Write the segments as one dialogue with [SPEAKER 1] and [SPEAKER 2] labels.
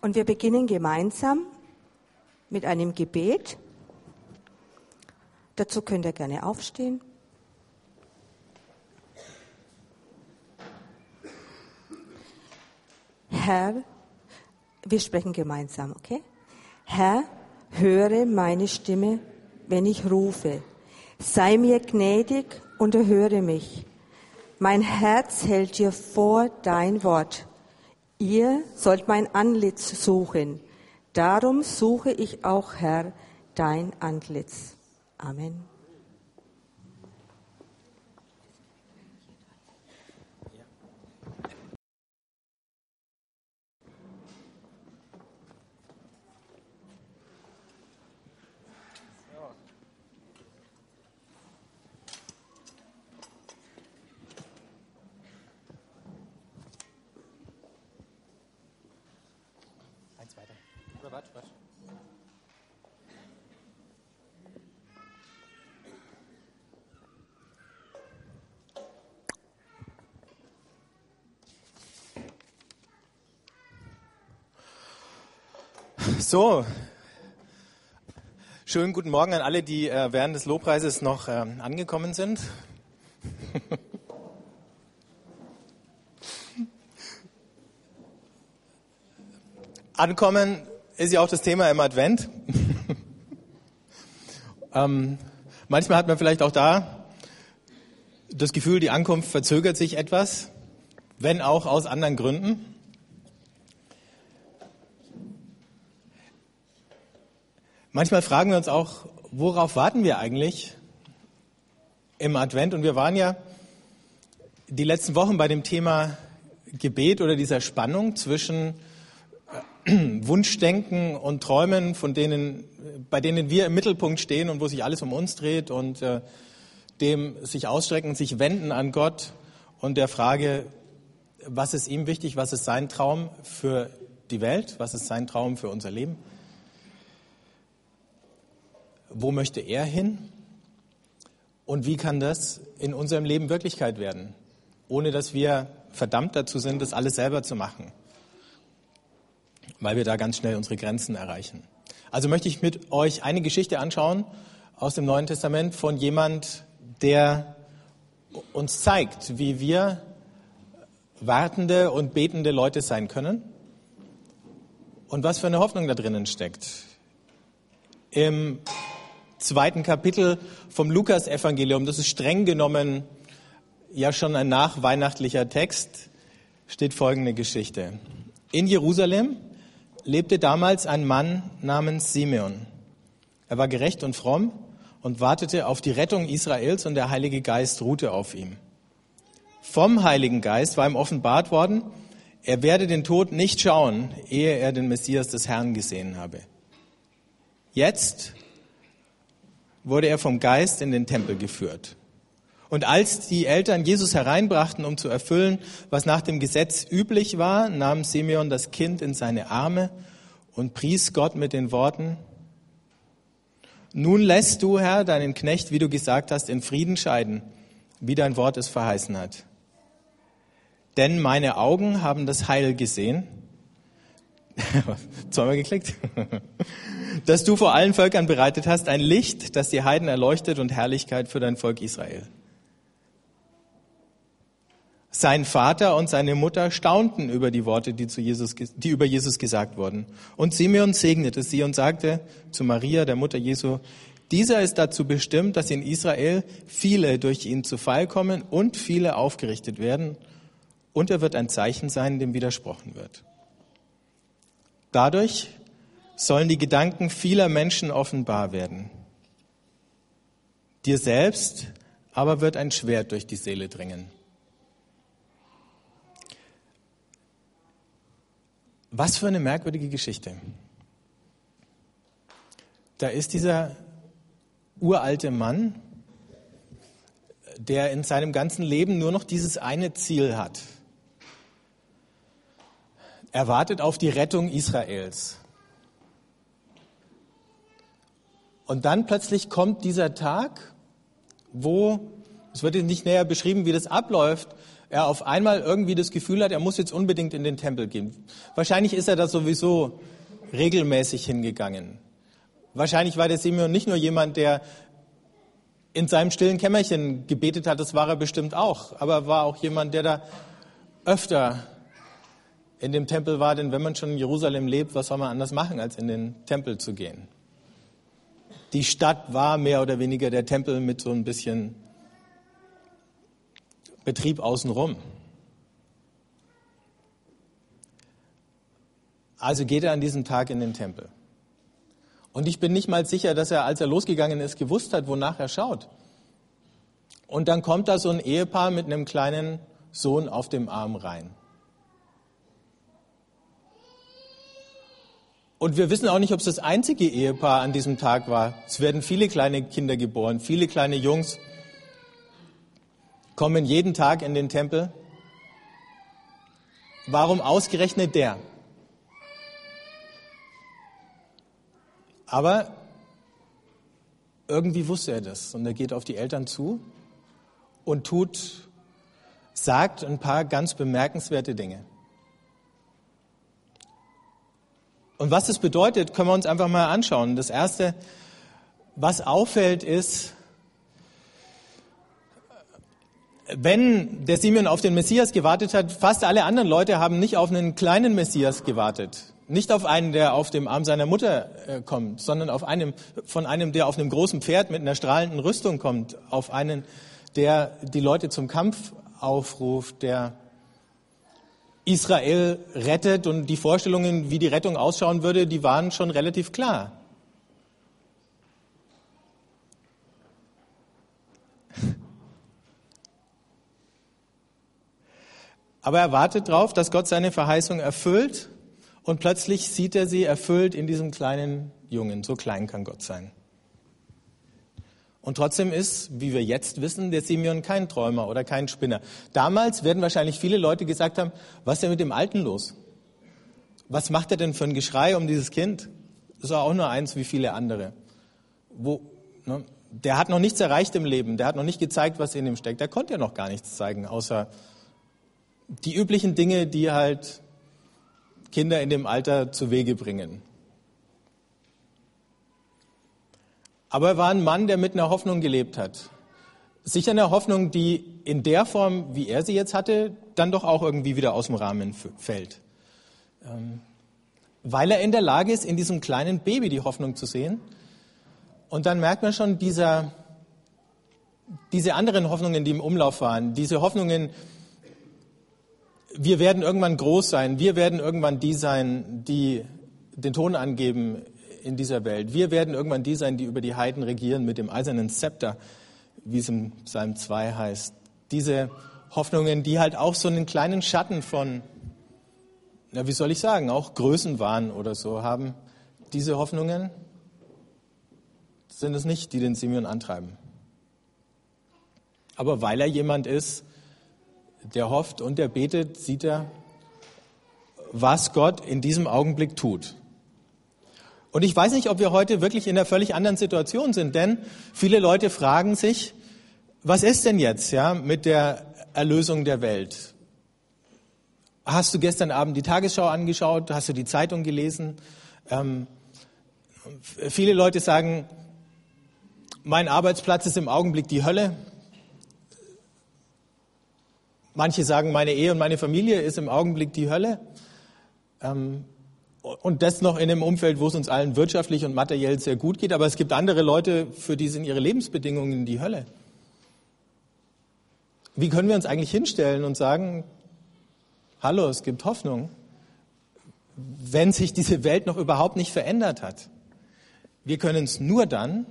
[SPEAKER 1] Und wir beginnen gemeinsam mit einem Gebet. Dazu könnt ihr gerne aufstehen. Herr, wir sprechen gemeinsam, okay? Herr, höre meine Stimme, wenn ich rufe. Sei mir gnädig und erhöre mich. Mein Herz hält dir vor dein Wort. Ihr sollt mein Antlitz suchen. Darum suche ich auch, Herr, dein Antlitz. Amen.
[SPEAKER 2] So, schönen guten Morgen an alle, die äh, während des Lobpreises noch äh, angekommen sind. Ankommen ist ja auch das Thema im Advent. ähm, manchmal hat man vielleicht auch da das Gefühl, die Ankunft verzögert sich etwas, wenn auch aus anderen Gründen. Manchmal fragen wir uns auch, worauf warten wir eigentlich im Advent? Und wir waren ja die letzten Wochen bei dem Thema Gebet oder dieser Spannung zwischen äh, Wunschdenken und Träumen, von denen, bei denen wir im Mittelpunkt stehen und wo sich alles um uns dreht und äh, dem sich ausstrecken, sich wenden an Gott und der Frage, was ist ihm wichtig, was ist sein Traum für die Welt, was ist sein Traum für unser Leben wo möchte er hin und wie kann das in unserem Leben Wirklichkeit werden, ohne dass wir verdammt dazu sind, das alles selber zu machen, weil wir da ganz schnell unsere Grenzen erreichen. Also möchte ich mit euch eine Geschichte anschauen aus dem Neuen Testament von jemand, der uns zeigt, wie wir wartende und betende Leute sein können und was für eine Hoffnung da drinnen steckt. Im zweiten Kapitel vom Lukas-Evangelium, das ist streng genommen ja schon ein nachweihnachtlicher Text, steht folgende Geschichte. In Jerusalem lebte damals ein Mann namens Simeon. Er war gerecht und fromm und wartete auf die Rettung Israels und der Heilige Geist ruhte auf ihm. Vom Heiligen Geist war ihm offenbart worden, er werde den Tod nicht schauen, ehe er den Messias des Herrn gesehen habe. Jetzt wurde er vom Geist in den Tempel geführt. Und als die Eltern Jesus hereinbrachten, um zu erfüllen, was nach dem Gesetz üblich war, nahm Simeon das Kind in seine Arme und pries Gott mit den Worten, nun lässt du, Herr, deinen Knecht, wie du gesagt hast, in Frieden scheiden, wie dein Wort es verheißen hat. Denn meine Augen haben das Heil gesehen, Zweimal geklickt. Dass du vor allen Völkern bereitet hast, ein Licht, das die Heiden erleuchtet und Herrlichkeit für dein Volk Israel. Sein Vater und seine Mutter staunten über die Worte, die, zu Jesus, die über Jesus gesagt wurden. Und Simeon segnete sie und sagte zu Maria, der Mutter Jesu, dieser ist dazu bestimmt, dass in Israel viele durch ihn zu Fall kommen und viele aufgerichtet werden. Und er wird ein Zeichen sein, dem widersprochen wird. Dadurch sollen die Gedanken vieler Menschen offenbar werden. Dir selbst aber wird ein Schwert durch die Seele dringen. Was für eine merkwürdige Geschichte. Da ist dieser uralte Mann, der in seinem ganzen Leben nur noch dieses eine Ziel hat. Er wartet auf die Rettung Israels. Und dann plötzlich kommt dieser Tag, wo, es wird nicht näher beschrieben, wie das abläuft, er auf einmal irgendwie das Gefühl hat, er muss jetzt unbedingt in den Tempel gehen. Wahrscheinlich ist er da sowieso regelmäßig hingegangen. Wahrscheinlich war der Simeon nicht nur jemand, der in seinem stillen Kämmerchen gebetet hat, das war er bestimmt auch, aber war auch jemand, der da öfter in dem Tempel war, denn wenn man schon in Jerusalem lebt, was soll man anders machen, als in den Tempel zu gehen? Die Stadt war mehr oder weniger der Tempel mit so ein bisschen Betrieb außenrum. Also geht er an diesem Tag in den Tempel. Und ich bin nicht mal sicher, dass er, als er losgegangen ist, gewusst hat, wonach er schaut. Und dann kommt da so ein Ehepaar mit einem kleinen Sohn auf dem Arm rein. Und wir wissen auch nicht, ob es das einzige Ehepaar an diesem Tag war. Es werden viele kleine Kinder geboren, viele kleine Jungs kommen jeden Tag in den Tempel. Warum ausgerechnet der? Aber irgendwie wusste er das und er geht auf die Eltern zu und tut, sagt ein paar ganz bemerkenswerte Dinge. Und was das bedeutet, können wir uns einfach mal anschauen. Das Erste, was auffällt, ist, wenn der Simeon auf den Messias gewartet hat, fast alle anderen Leute haben nicht auf einen kleinen Messias gewartet. Nicht auf einen, der auf dem Arm seiner Mutter äh, kommt, sondern auf einem, von einem, der auf einem großen Pferd mit einer strahlenden Rüstung kommt, auf einen, der die Leute zum Kampf aufruft, der Israel rettet und die Vorstellungen, wie die Rettung ausschauen würde, die waren schon relativ klar. Aber er wartet darauf, dass Gott seine Verheißung erfüllt und plötzlich sieht er sie erfüllt in diesem kleinen Jungen. So klein kann Gott sein. Und trotzdem ist, wie wir jetzt wissen, der Simeon kein Träumer oder kein Spinner. Damals werden wahrscheinlich viele Leute gesagt haben, was ist denn mit dem Alten los? Was macht er denn für ein Geschrei um dieses Kind? Das ist auch nur eins wie viele andere. Wo, ne? Der hat noch nichts erreicht im Leben, der hat noch nicht gezeigt, was in ihm steckt. Der konnte ja noch gar nichts zeigen, außer die üblichen Dinge, die halt Kinder in dem Alter zu Wege bringen. Aber er war ein Mann, der mit einer Hoffnung gelebt hat. Sicher eine Hoffnung, die in der Form, wie er sie jetzt hatte, dann doch auch irgendwie wieder aus dem Rahmen fällt. Ähm, weil er in der Lage ist, in diesem kleinen Baby die Hoffnung zu sehen. Und dann merkt man schon dieser, diese anderen Hoffnungen, die im Umlauf waren, diese Hoffnungen, wir werden irgendwann groß sein, wir werden irgendwann die sein, die den Ton angeben in dieser Welt. Wir werden irgendwann die sein, die über die Heiden regieren mit dem eisernen Zepter, wie es im Psalm 2 heißt. Diese Hoffnungen, die halt auch so einen kleinen Schatten von, na, wie soll ich sagen, auch Größenwahn oder so haben. Diese Hoffnungen sind es nicht, die den Simeon antreiben. Aber weil er jemand ist, der hofft und der betet, sieht er, was Gott in diesem Augenblick tut. Und ich weiß nicht, ob wir heute wirklich in einer völlig anderen Situation sind, denn viele Leute fragen sich, was ist denn jetzt, ja, mit der Erlösung der Welt? Hast du gestern Abend die Tagesschau angeschaut? Hast du die Zeitung gelesen? Ähm, viele Leute sagen, mein Arbeitsplatz ist im Augenblick die Hölle. Manche sagen, meine Ehe und meine Familie ist im Augenblick die Hölle. Ähm, und das noch in einem Umfeld, wo es uns allen wirtschaftlich und materiell sehr gut geht. Aber es gibt andere Leute, für die sind ihre Lebensbedingungen die Hölle. Wie können wir uns eigentlich hinstellen und sagen, hallo, es gibt Hoffnung, wenn sich diese Welt noch überhaupt nicht verändert hat? Wir können es nur dann,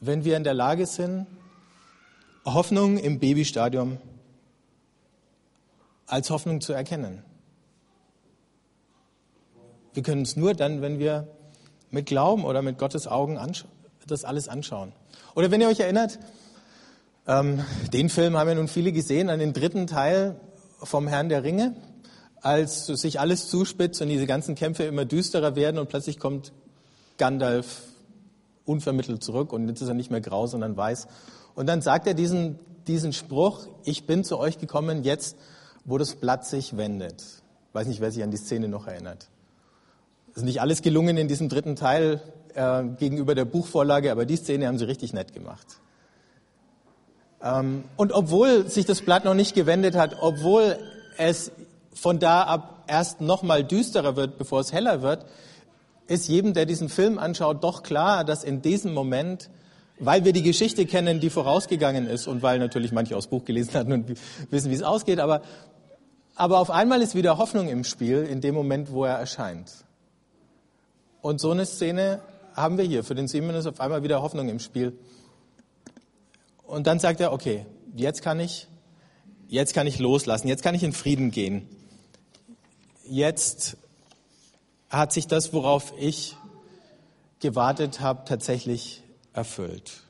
[SPEAKER 2] wenn wir in der Lage sind, Hoffnung im Babystadium als Hoffnung zu erkennen. Wir können es nur dann, wenn wir mit Glauben oder mit Gottes Augen das alles anschauen. Oder wenn ihr euch erinnert, ähm, den Film haben ja nun viele gesehen, an den dritten Teil vom Herrn der Ringe, als sich alles zuspitzt und diese ganzen Kämpfe immer düsterer werden und plötzlich kommt Gandalf unvermittelt zurück und jetzt ist er nicht mehr grau, sondern weiß. Und dann sagt er diesen diesen Spruch, ich bin zu euch gekommen jetzt, wo das Blatt sich wendet. Ich weiß nicht, wer sich an die Szene noch erinnert. Ist nicht alles gelungen in diesem dritten Teil äh, gegenüber der Buchvorlage, aber die Szene haben sie richtig nett gemacht. Ähm, und obwohl sich das Blatt noch nicht gewendet hat, obwohl es von da ab erst noch mal düsterer wird, bevor es heller wird, ist jedem, der diesen Film anschaut, doch klar, dass in diesem Moment, weil wir die Geschichte kennen, die vorausgegangen ist und weil natürlich manche aus Buch gelesen hatten und wissen, wie es ausgeht, aber, aber auf einmal ist wieder Hoffnung im Spiel in dem Moment, wo er erscheint. Und so eine Szene haben wir hier. Für den Simon ist auf einmal wieder Hoffnung im Spiel. Und dann sagt er, okay, jetzt kann ich, jetzt kann ich loslassen, jetzt kann ich in Frieden gehen. Jetzt hat sich das, worauf ich gewartet habe, tatsächlich erfüllt.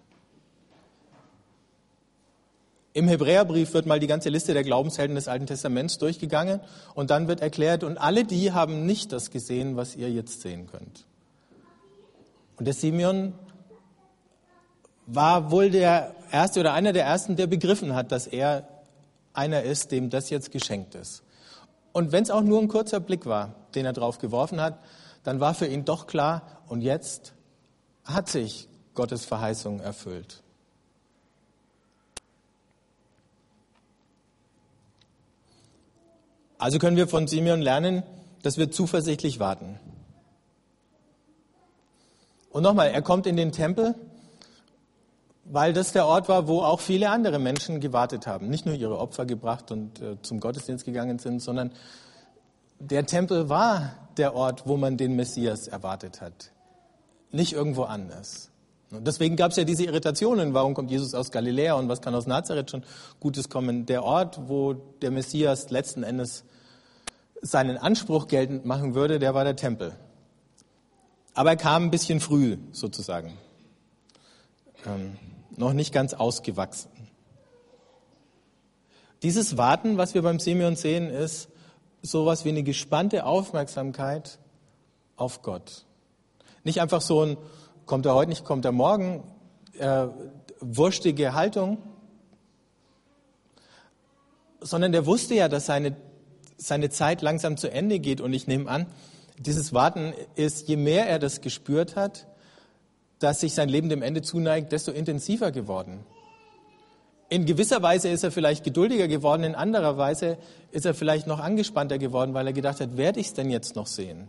[SPEAKER 2] Im Hebräerbrief wird mal die ganze Liste der Glaubenshelden des Alten Testaments durchgegangen und dann wird erklärt, und alle die haben nicht das gesehen, was ihr jetzt sehen könnt. Und der Simeon war wohl der erste oder einer der ersten, der begriffen hat, dass er einer ist, dem das jetzt geschenkt ist. Und wenn es auch nur ein kurzer Blick war, den er drauf geworfen hat, dann war für ihn doch klar, und jetzt hat sich Gottes Verheißung erfüllt. Also können wir von Simeon lernen, dass wir zuversichtlich warten. Und nochmal, er kommt in den Tempel, weil das der Ort war, wo auch viele andere Menschen gewartet haben. Nicht nur ihre Opfer gebracht und äh, zum Gottesdienst gegangen sind, sondern der Tempel war der Ort, wo man den Messias erwartet hat. Nicht irgendwo anders. Und deswegen gab es ja diese Irritationen. Warum kommt Jesus aus Galiläa und was kann aus Nazareth schon Gutes kommen? Der Ort, wo der Messias letzten Endes seinen Anspruch geltend machen würde, der war der Tempel. Aber er kam ein bisschen früh sozusagen. Ähm, noch nicht ganz ausgewachsen. Dieses Warten, was wir beim Simeon sehen, ist sowas wie eine gespannte Aufmerksamkeit auf Gott. Nicht einfach so ein, kommt er heute nicht, kommt er morgen, äh, wurstige Haltung, sondern der wusste ja, dass seine, seine Zeit langsam zu Ende geht. Und ich nehme an, dieses Warten ist, je mehr er das gespürt hat, dass sich sein Leben dem Ende zuneigt, desto intensiver geworden. In gewisser Weise ist er vielleicht geduldiger geworden, in anderer Weise ist er vielleicht noch angespannter geworden, weil er gedacht hat, werde ich es denn jetzt noch sehen?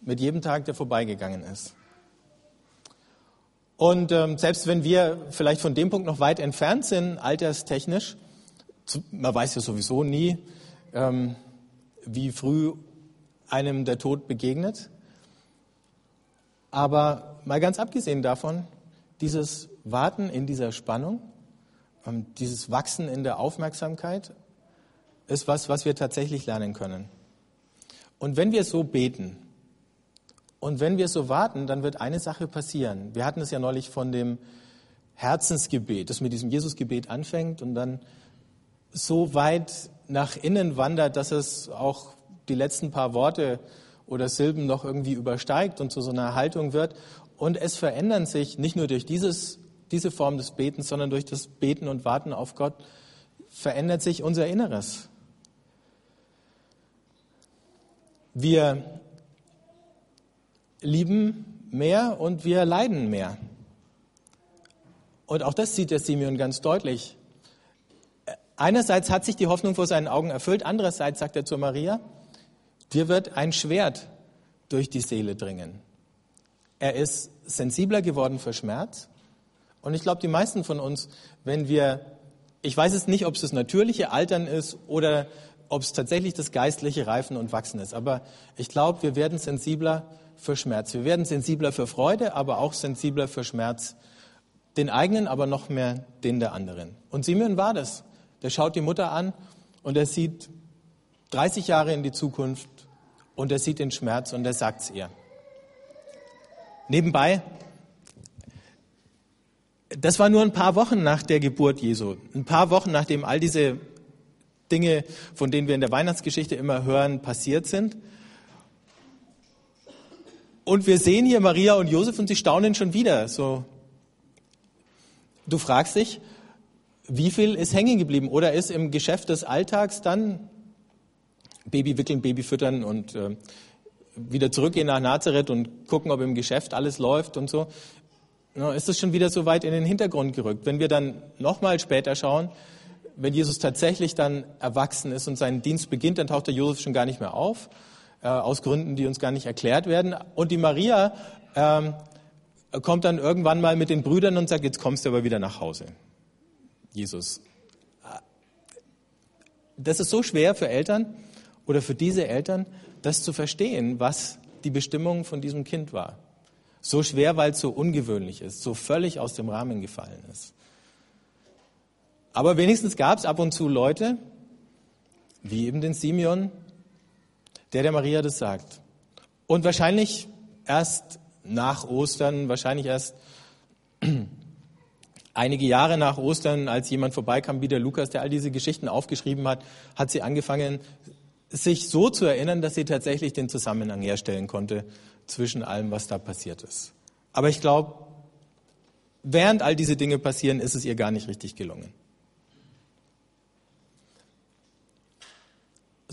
[SPEAKER 2] Mit jedem Tag, der vorbeigegangen ist. Und ähm, selbst wenn wir vielleicht von dem Punkt noch weit entfernt sind, alterstechnisch, man weiß ja sowieso nie, ähm, wie früh einem der Tod begegnet. Aber mal ganz abgesehen davon, dieses Warten in dieser Spannung, ähm, dieses Wachsen in der Aufmerksamkeit ist was, was wir tatsächlich lernen können. Und wenn wir so beten und wenn wir so warten, dann wird eine Sache passieren. Wir hatten es ja neulich von dem Herzensgebet, das mit diesem Jesusgebet anfängt und dann so weit nach innen wandert, dass es auch die letzten paar Worte oder Silben noch irgendwie übersteigt und zu so einer Haltung wird. Und es verändern sich nicht nur durch dieses, diese Form des Betens, sondern durch das Beten und Warten auf Gott, verändert sich unser Inneres. Wir lieben mehr und wir leiden mehr. Und auch das sieht der Simeon ganz deutlich. Einerseits hat sich die Hoffnung vor seinen Augen erfüllt, andererseits sagt er zu Maria, Dir wird ein Schwert durch die Seele dringen. Er ist sensibler geworden für Schmerz. Und ich glaube, die meisten von uns, wenn wir, ich weiß es nicht, ob es das natürliche Altern ist oder ob es tatsächlich das geistliche Reifen und Wachsen ist, aber ich glaube, wir werden sensibler für Schmerz. Wir werden sensibler für Freude, aber auch sensibler für Schmerz. Den eigenen, aber noch mehr den der anderen. Und Simeon war das. Der schaut die Mutter an und er sieht 30 Jahre in die Zukunft und er sieht den Schmerz und er sagt es ihr. Nebenbei, das war nur ein paar Wochen nach der Geburt Jesu, ein paar Wochen nachdem all diese Dinge, von denen wir in der Weihnachtsgeschichte immer hören, passiert sind. Und wir sehen hier Maria und Josef und sie staunen schon wieder. So, du fragst dich, wie viel ist hängen geblieben oder ist im Geschäft des Alltags dann Baby wickeln, Baby füttern und äh, wieder zurückgehen nach Nazareth und gucken, ob im Geschäft alles läuft und so. Ja, ist das schon wieder so weit in den Hintergrund gerückt. Wenn wir dann nochmal später schauen, wenn Jesus tatsächlich dann erwachsen ist und seinen Dienst beginnt, dann taucht der Josef schon gar nicht mehr auf, äh, aus Gründen, die uns gar nicht erklärt werden. Und die Maria ähm, kommt dann irgendwann mal mit den Brüdern und sagt, jetzt kommst du aber wieder nach Hause. Jesus. Das ist so schwer für Eltern oder für diese Eltern, das zu verstehen, was die Bestimmung von diesem Kind war. So schwer, weil es so ungewöhnlich ist, so völlig aus dem Rahmen gefallen ist. Aber wenigstens gab es ab und zu Leute, wie eben den Simeon, der der Maria das sagt. Und wahrscheinlich erst nach Ostern, wahrscheinlich erst einige Jahre nach Ostern, als jemand vorbeikam, wie der Lukas, der all diese Geschichten aufgeschrieben hat, hat sie angefangen, sich so zu erinnern, dass sie tatsächlich den Zusammenhang herstellen konnte zwischen allem, was da passiert ist. Aber ich glaube, während all diese Dinge passieren, ist es ihr gar nicht richtig gelungen.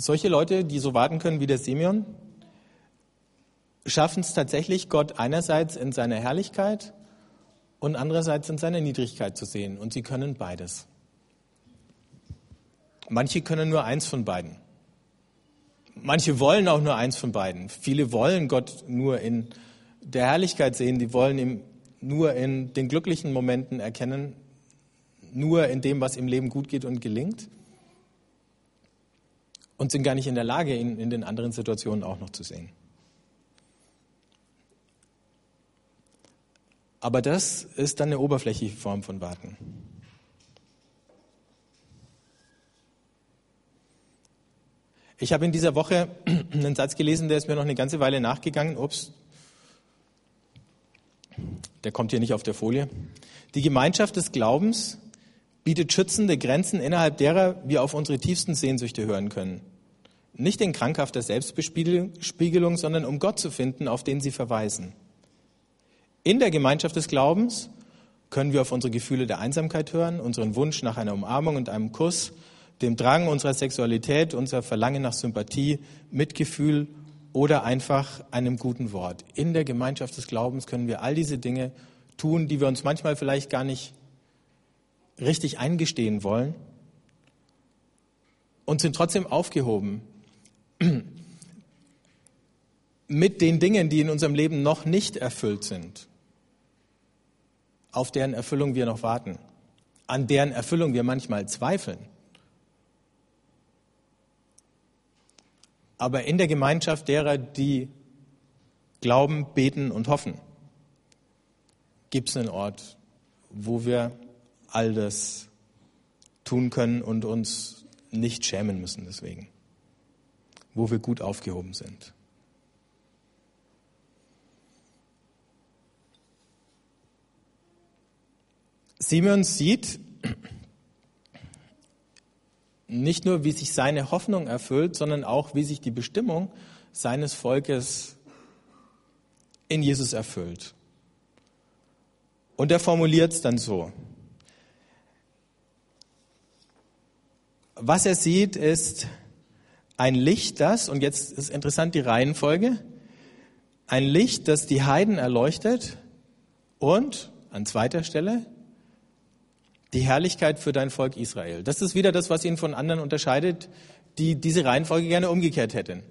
[SPEAKER 2] Solche Leute, die so warten können wie der Simeon, schaffen es tatsächlich, Gott einerseits in seiner Herrlichkeit und andererseits in seiner Niedrigkeit zu sehen. Und sie können beides. Manche können nur eins von beiden. Manche wollen auch nur eins von beiden. Viele wollen Gott nur in der Herrlichkeit sehen. Die wollen ihn nur in den glücklichen Momenten erkennen, nur in dem, was im Leben gut geht und gelingt und sind gar nicht in der Lage, ihn in den anderen Situationen auch noch zu sehen. Aber das ist dann eine oberflächliche Form von Warten. Ich habe in dieser Woche einen Satz gelesen, der ist mir noch eine ganze Weile nachgegangen. Ups, der kommt hier nicht auf der Folie. Die Gemeinschaft des Glaubens bietet schützende Grenzen, innerhalb derer wir auf unsere tiefsten Sehnsüchte hören können. Nicht in krankhafter Selbstbespiegelung, sondern um Gott zu finden, auf den sie verweisen. In der Gemeinschaft des Glaubens können wir auf unsere Gefühle der Einsamkeit hören, unseren Wunsch nach einer Umarmung und einem Kuss, dem Drang unserer Sexualität, unser Verlangen nach Sympathie, Mitgefühl oder einfach einem guten Wort. In der Gemeinschaft des Glaubens können wir all diese Dinge tun, die wir uns manchmal vielleicht gar nicht richtig eingestehen wollen und sind trotzdem aufgehoben mit den Dingen, die in unserem Leben noch nicht erfüllt sind, auf deren Erfüllung wir noch warten, an deren Erfüllung wir manchmal zweifeln. Aber in der Gemeinschaft derer, die glauben, beten und hoffen, gibt es einen Ort, wo wir all das tun können und uns nicht schämen müssen deswegen wo wir gut aufgehoben sind. Simeon sieht nicht nur, wie sich seine Hoffnung erfüllt, sondern auch, wie sich die Bestimmung seines Volkes in Jesus erfüllt. Und er formuliert es dann so. Was er sieht, ist ein Licht, das, und jetzt ist interessant die Reihenfolge, ein Licht, das die Heiden erleuchtet und an zweiter Stelle die Herrlichkeit für dein Volk Israel. Das ist wieder das, was ihn von anderen unterscheidet, die diese Reihenfolge gerne umgekehrt hätten.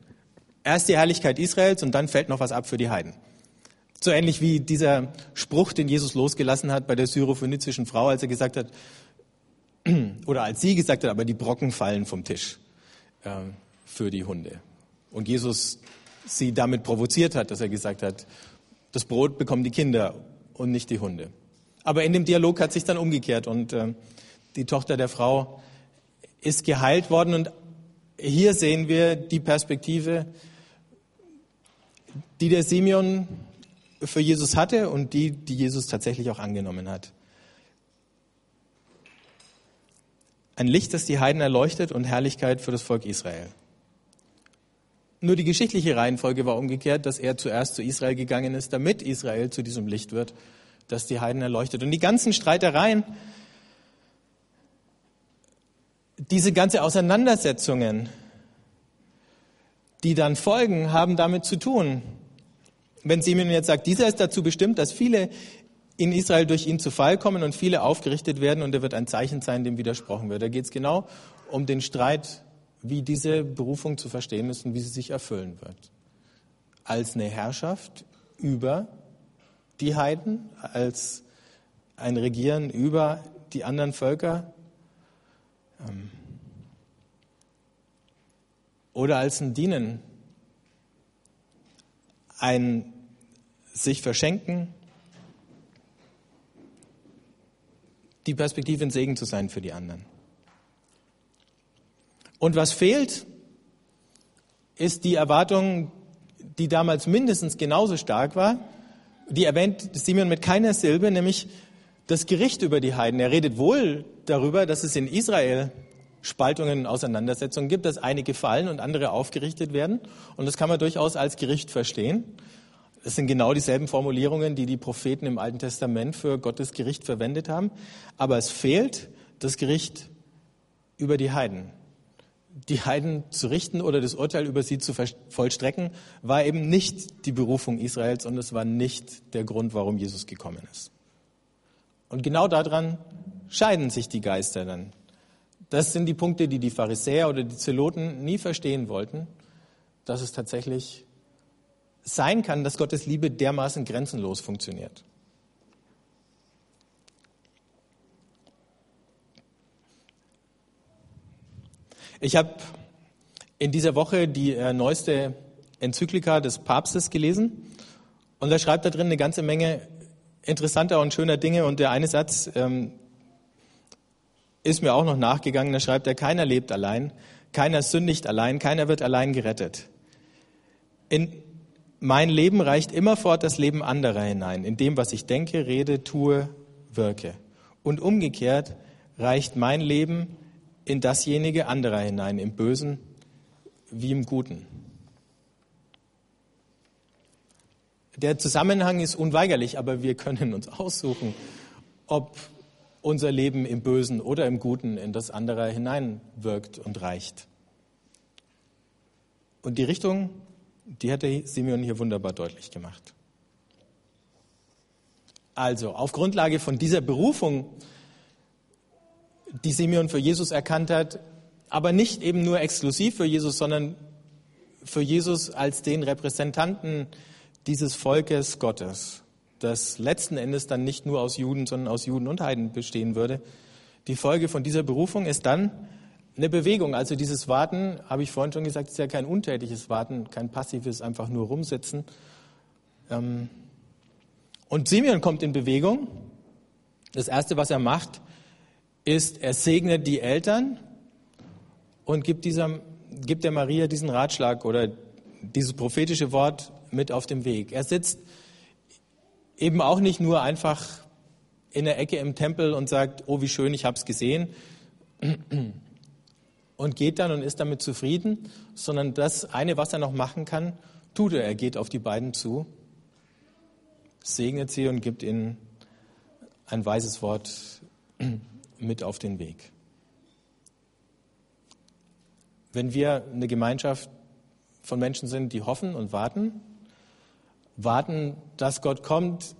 [SPEAKER 2] Erst die Herrlichkeit Israels und dann fällt noch was ab für die Heiden. So ähnlich wie dieser Spruch, den Jesus losgelassen hat bei der syrophönizischen Frau, als er gesagt hat, oder als sie gesagt hat, aber die Brocken fallen vom Tisch. Für die Hunde. Und Jesus sie damit provoziert hat, dass er gesagt hat, das Brot bekommen die Kinder und nicht die Hunde. Aber in dem Dialog hat sich dann umgekehrt und äh, die Tochter der Frau ist geheilt worden und hier sehen wir die Perspektive, die der Simeon für Jesus hatte und die, die Jesus tatsächlich auch angenommen hat. Ein Licht, das die Heiden erleuchtet und Herrlichkeit für das Volk Israel. Nur die geschichtliche Reihenfolge war umgekehrt, dass er zuerst zu Israel gegangen ist, damit Israel zu diesem Licht wird, das die Heiden erleuchtet. Und die ganzen Streitereien diese ganze Auseinandersetzungen, die dann folgen, haben damit zu tun. Wenn Simeon jetzt sagt, dieser ist dazu bestimmt, dass viele in Israel durch ihn zu Fall kommen und viele aufgerichtet werden und er wird ein Zeichen sein, dem widersprochen wird. Da geht es genau um den Streit, wie diese Berufung zu verstehen ist und wie sie sich erfüllen wird. Als eine Herrschaft über die Heiden, als ein Regieren über die anderen Völker ähm, oder als ein Dienen, ein sich verschenken, die Perspektive ein Segen zu sein für die anderen. Und was fehlt, ist die Erwartung, die damals mindestens genauso stark war. Die erwähnt Simeon mit keiner Silbe, nämlich das Gericht über die Heiden. Er redet wohl darüber, dass es in Israel Spaltungen und Auseinandersetzungen gibt, dass einige fallen und andere aufgerichtet werden. Und das kann man durchaus als Gericht verstehen. Es sind genau dieselben Formulierungen, die die Propheten im Alten Testament für Gottes Gericht verwendet haben. Aber es fehlt das Gericht über die Heiden. Die Heiden zu richten oder das Urteil über sie zu vollstrecken, war eben nicht die Berufung Israels und es war nicht der Grund, warum Jesus gekommen ist. Und genau daran scheiden sich die Geister dann. Das sind die Punkte, die die Pharisäer oder die Zeloten nie verstehen wollten, dass es tatsächlich sein kann, dass Gottes Liebe dermaßen grenzenlos funktioniert. Ich habe in dieser Woche die äh, neueste Enzyklika des Papstes gelesen und er schreibt da drin eine ganze Menge interessanter und schöner Dinge und der eine Satz ähm, ist mir auch noch nachgegangen, da schreibt er, keiner lebt allein, keiner sündigt allein, keiner wird allein gerettet. In mein Leben reicht immerfort das Leben anderer hinein, in dem, was ich denke, rede, tue, wirke. Und umgekehrt reicht mein Leben in dasjenige anderer hinein, im Bösen wie im Guten. Der Zusammenhang ist unweigerlich, aber wir können uns aussuchen, ob unser Leben im Bösen oder im Guten in das andere hineinwirkt und reicht. Und die Richtung die hat der Simeon hier wunderbar deutlich gemacht. Also, auf Grundlage von dieser Berufung, die Simeon für Jesus erkannt hat, aber nicht eben nur exklusiv für Jesus, sondern für Jesus als den Repräsentanten dieses Volkes Gottes, das letzten Endes dann nicht nur aus Juden, sondern aus Juden und Heiden bestehen würde. Die Folge von dieser Berufung ist dann, eine Bewegung. Also dieses Warten, habe ich vorhin schon gesagt, ist ja kein untätiges Warten, kein passives, einfach nur rumsitzen. Ähm, und Simeon kommt in Bewegung. Das Erste, was er macht, ist, er segnet die Eltern und gibt, dieser, gibt der Maria diesen Ratschlag oder dieses prophetische Wort mit auf dem Weg. Er sitzt eben auch nicht nur einfach in der Ecke im Tempel und sagt, oh, wie schön, ich habe es gesehen, und geht dann und ist damit zufrieden, sondern das eine, was er noch machen kann, tut er. Er geht auf die beiden zu, segnet sie und gibt ihnen ein weises Wort mit auf den Weg. Wenn wir eine Gemeinschaft von Menschen sind, die hoffen und warten, warten, dass Gott kommt,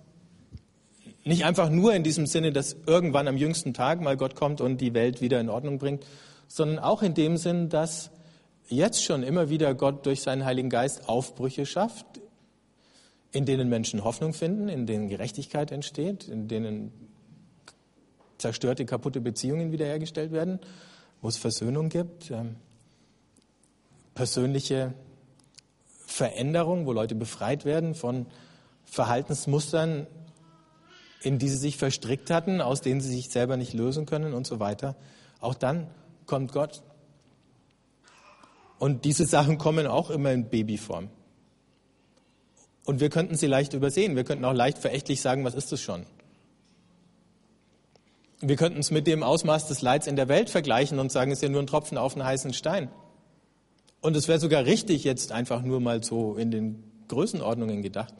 [SPEAKER 2] nicht einfach nur in diesem Sinne, dass irgendwann am jüngsten Tag mal Gott kommt und die Welt wieder in Ordnung bringt, sondern auch in dem Sinn, dass jetzt schon immer wieder Gott durch seinen Heiligen Geist Aufbrüche schafft, in denen Menschen Hoffnung finden, in denen Gerechtigkeit entsteht, in denen zerstörte, kaputte Beziehungen wiederhergestellt werden, wo es Versöhnung gibt, ähm, persönliche Veränderung, wo Leute befreit werden von Verhaltensmustern, in die sie sich verstrickt hatten, aus denen sie sich selber nicht lösen können und so weiter. Auch dann kommt Gott. Und diese Sachen kommen auch immer in Babyform. Und wir könnten sie leicht übersehen. Wir könnten auch leicht verächtlich sagen, was ist das schon? Wir könnten es mit dem Ausmaß des Leids in der Welt vergleichen und sagen, es ist ja nur ein Tropfen auf einen heißen Stein. Und es wäre sogar richtig, jetzt einfach nur mal so in den Größenordnungen gedacht.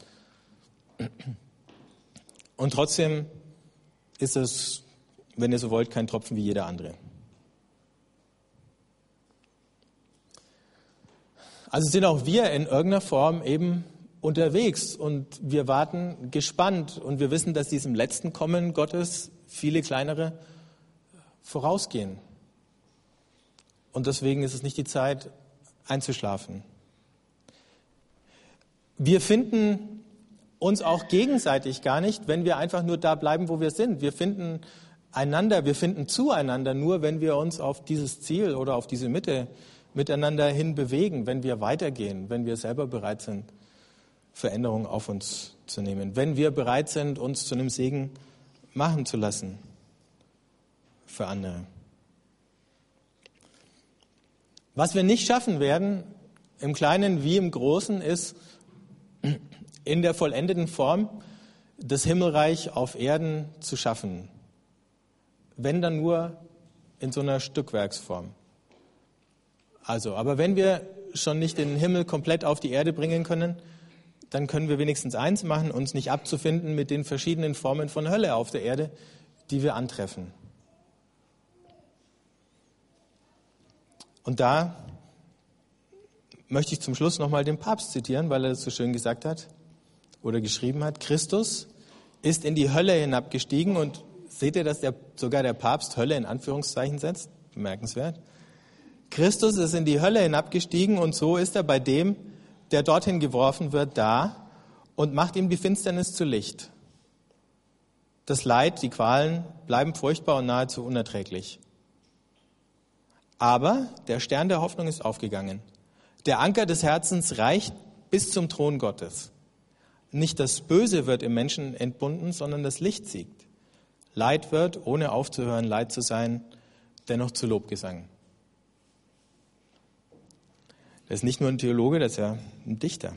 [SPEAKER 2] Und trotzdem ist es, wenn ihr so wollt, kein Tropfen wie jeder andere. Also sind auch wir in irgendeiner Form eben unterwegs und wir warten gespannt und wir wissen, dass diesem letzten Kommen Gottes viele kleinere vorausgehen. Und deswegen ist es nicht die Zeit einzuschlafen. Wir finden uns auch gegenseitig gar nicht, wenn wir einfach nur da bleiben, wo wir sind. Wir finden einander, wir finden zueinander nur, wenn wir uns auf dieses Ziel oder auf diese Mitte miteinander hin bewegen, wenn wir weitergehen, wenn wir selber bereit sind, Veränderungen auf uns zu nehmen, wenn wir bereit sind, uns zu einem Segen machen zu lassen für andere. Was wir nicht schaffen werden, im Kleinen wie im Großen, ist in der vollendeten Form das Himmelreich auf Erden zu schaffen. Wenn dann nur in so einer Stückwerksform. Also, aber wenn wir schon nicht den Himmel komplett auf die Erde bringen können, dann können wir wenigstens eins machen, uns nicht abzufinden mit den verschiedenen Formen von Hölle auf der Erde, die wir antreffen. Und da möchte ich zum Schluss nochmal den Papst zitieren, weil er das so schön gesagt hat oder geschrieben hat. Christus ist in die Hölle hinabgestiegen und seht ihr, dass der, sogar der Papst Hölle in Anführungszeichen setzt? Bemerkenswert. Christus ist in die Hölle hinabgestiegen und so ist er bei dem, der dorthin geworfen wird, da und macht ihm die Finsternis zu Licht. Das Leid, die Qualen bleiben furchtbar und nahezu unerträglich. Aber der Stern der Hoffnung ist aufgegangen. Der Anker des Herzens reicht bis zum Thron Gottes. Nicht das Böse wird im Menschen entbunden, sondern das Licht siegt. Leid wird, ohne aufzuhören, Leid zu sein, dennoch zu Lobgesang. Er ist nicht nur ein Theologe, das ist ja ein Dichter.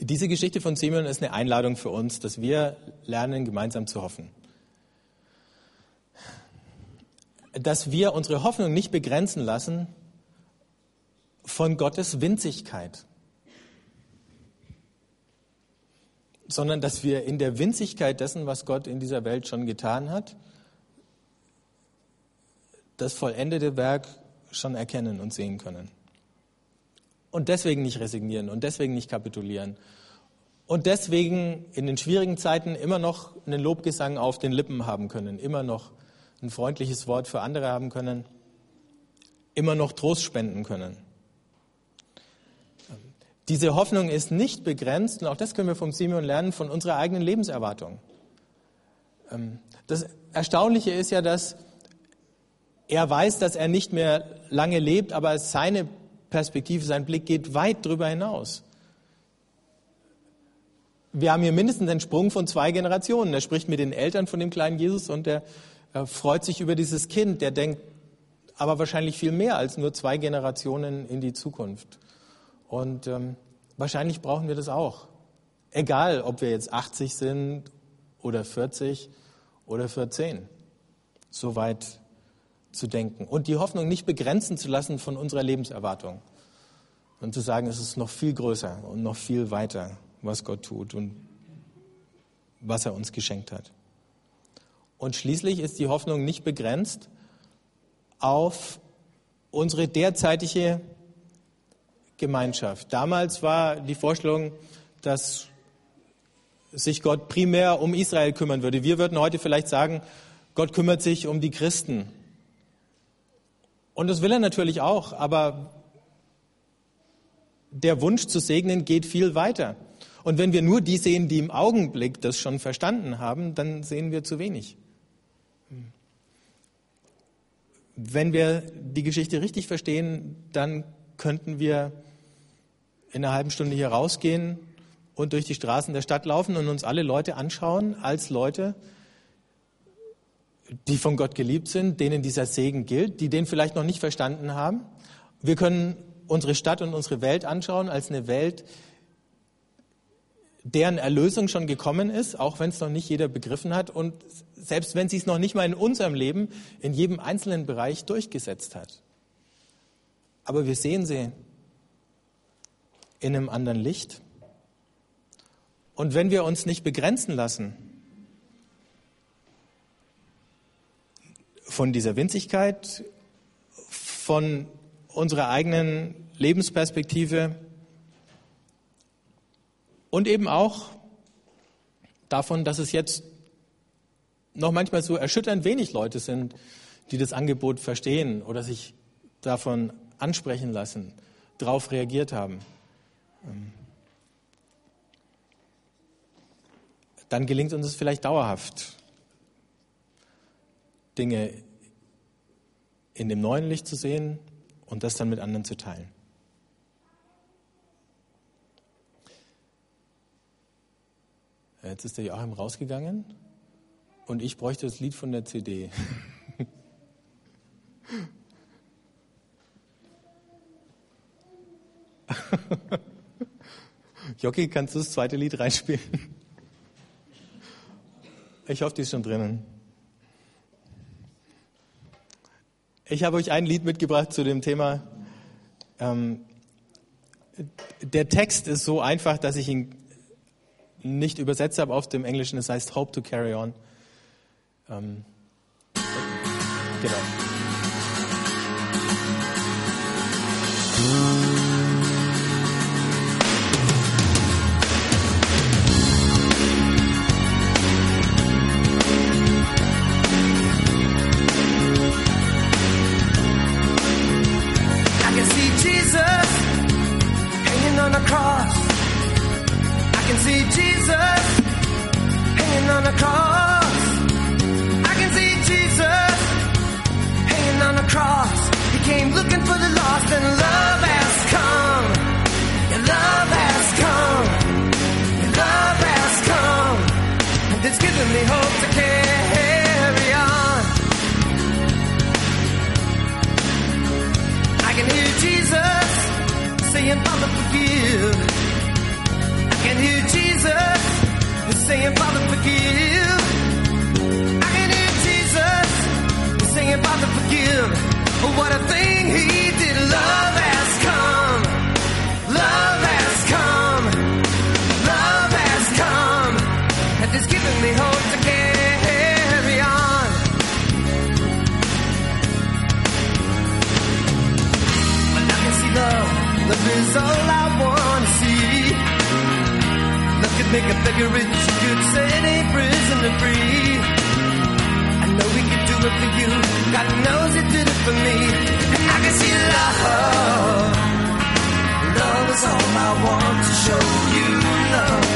[SPEAKER 2] Diese Geschichte von Simeon ist eine Einladung für uns, dass wir lernen, gemeinsam zu hoffen. Dass wir unsere Hoffnung nicht begrenzen lassen von Gottes Winzigkeit. Sondern dass wir in der Winzigkeit dessen, was Gott in dieser Welt schon getan hat, das vollendete Werk schon erkennen und sehen können. Und deswegen nicht resignieren und deswegen nicht kapitulieren. Und deswegen in den schwierigen Zeiten immer noch einen Lobgesang auf den Lippen haben können, immer noch ein freundliches Wort für andere haben können, immer noch Trost spenden können. Diese Hoffnung ist nicht begrenzt, und auch das können wir vom Simeon lernen, von unserer eigenen Lebenserwartung. Ähm, das Erstaunliche ist ja, dass er weiß, dass er nicht mehr lange lebt, aber seine Perspektive, sein Blick geht weit darüber hinaus. Wir haben hier mindestens einen Sprung von zwei Generationen. Er spricht mit den Eltern von dem kleinen Jesus und er freut sich über dieses Kind. Der denkt aber wahrscheinlich viel mehr als nur zwei Generationen in die Zukunft. Und ähm, wahrscheinlich brauchen wir das auch. Egal, ob wir jetzt 80 sind oder 40 oder 14. So weit zu denken. Und die Hoffnung nicht begrenzen zu lassen von unserer Lebenserwartung. Und zu sagen, es ist noch viel größer und noch viel weiter, was Gott tut und was er uns geschenkt hat. Und schließlich ist die Hoffnung nicht begrenzt auf unsere derzeitige Gemeinschaft. Damals war die Vorstellung, dass sich Gott primär um Israel kümmern würde. Wir würden heute vielleicht sagen, Gott kümmert sich um die Christen. Und das will er natürlich auch, aber der Wunsch zu segnen geht viel weiter. Und wenn wir nur die sehen, die im Augenblick das schon verstanden haben, dann sehen wir zu wenig. Wenn wir die Geschichte richtig verstehen, dann könnten wir in einer halben Stunde hier rausgehen und durch die Straßen der Stadt laufen und uns alle Leute anschauen als Leute, die von Gott geliebt sind, denen dieser Segen gilt, die den vielleicht noch nicht verstanden haben. Wir können unsere Stadt und unsere Welt anschauen als eine Welt, deren Erlösung schon gekommen ist, auch wenn es noch nicht jeder begriffen hat und selbst wenn sie es noch nicht mal in unserem Leben in jedem einzelnen Bereich durchgesetzt hat. Aber wir sehen sie in einem anderen Licht. Und wenn wir uns nicht begrenzen lassen
[SPEAKER 3] von dieser Winzigkeit, von unserer eigenen Lebensperspektive und eben auch davon, dass es jetzt noch manchmal so erschütternd wenig Leute sind, die das Angebot verstehen oder sich davon ansprechen lassen, darauf reagiert haben. Ähm, dann gelingt uns es vielleicht dauerhaft, Dinge in dem neuen Licht zu sehen und das dann mit anderen zu teilen. Jetzt ist der Joachim rausgegangen und ich bräuchte das Lied von der CD. Jockey, kannst du das zweite Lied reinspielen? Ich hoffe, die ist schon drinnen. Ich habe euch ein Lied mitgebracht zu dem Thema. Ähm, der Text ist so einfach, dass ich ihn nicht übersetzt habe auf dem Englischen. Es heißt Hope to Carry On. Ähm, genau. Love is all I wanna see. Love could make a beggar rich, You could set a prisoner free. I know we could do it for you. God knows it did it for me. And I can see love. Love is all I want to show you love.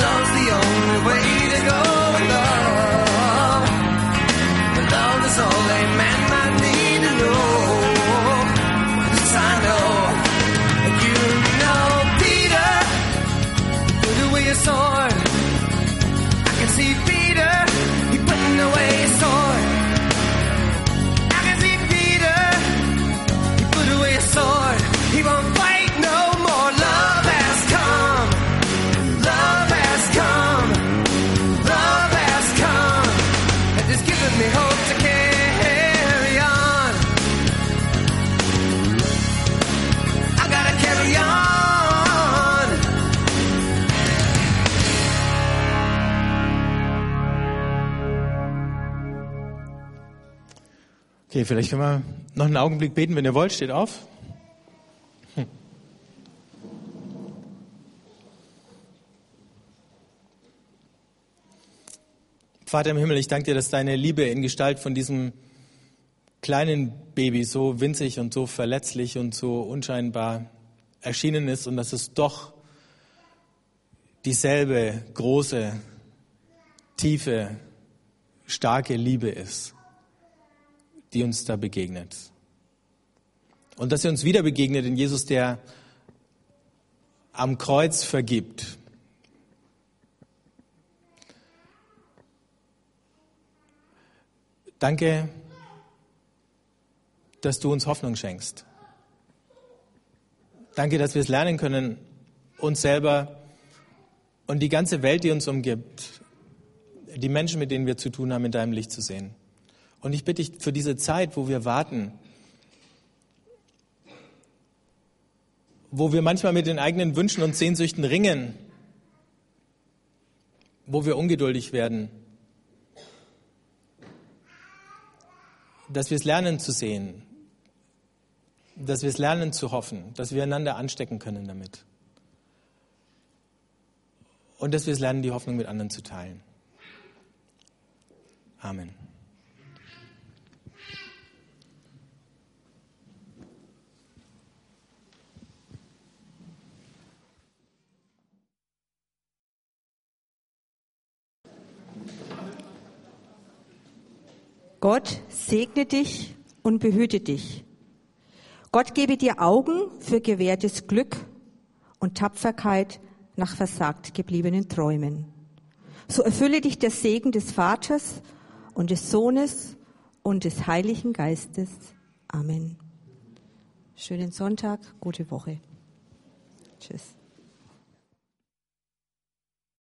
[SPEAKER 3] Love's the only way to go. Love. Love is all. Okay, vielleicht können wir noch einen Augenblick beten, wenn ihr wollt. Steht auf. Hm. Vater im Himmel, ich danke dir, dass deine Liebe in Gestalt von diesem kleinen Baby so winzig und so verletzlich und so unscheinbar erschienen ist und dass es doch dieselbe große, tiefe, starke Liebe ist die uns da begegnet. Und dass er uns wieder begegnet in Jesus, der am Kreuz vergibt. Danke, dass du uns Hoffnung schenkst. Danke, dass wir es lernen können, uns selber und die ganze Welt, die uns umgibt, die Menschen, mit denen wir zu tun haben, in deinem Licht zu sehen. Und ich bitte dich für diese Zeit, wo wir warten, wo wir manchmal mit den eigenen Wünschen und Sehnsüchten ringen, wo wir ungeduldig werden,
[SPEAKER 2] dass wir es lernen zu sehen, dass wir es lernen zu hoffen, dass wir einander anstecken können damit. Und dass wir es lernen, die Hoffnung mit anderen zu teilen. Amen.
[SPEAKER 1] Gott segne dich und behüte dich. Gott gebe dir Augen für gewährtes Glück und Tapferkeit nach versagt gebliebenen Träumen. So erfülle dich der Segen des Vaters und des Sohnes und des Heiligen Geistes. Amen. Schönen Sonntag, gute Woche. Tschüss.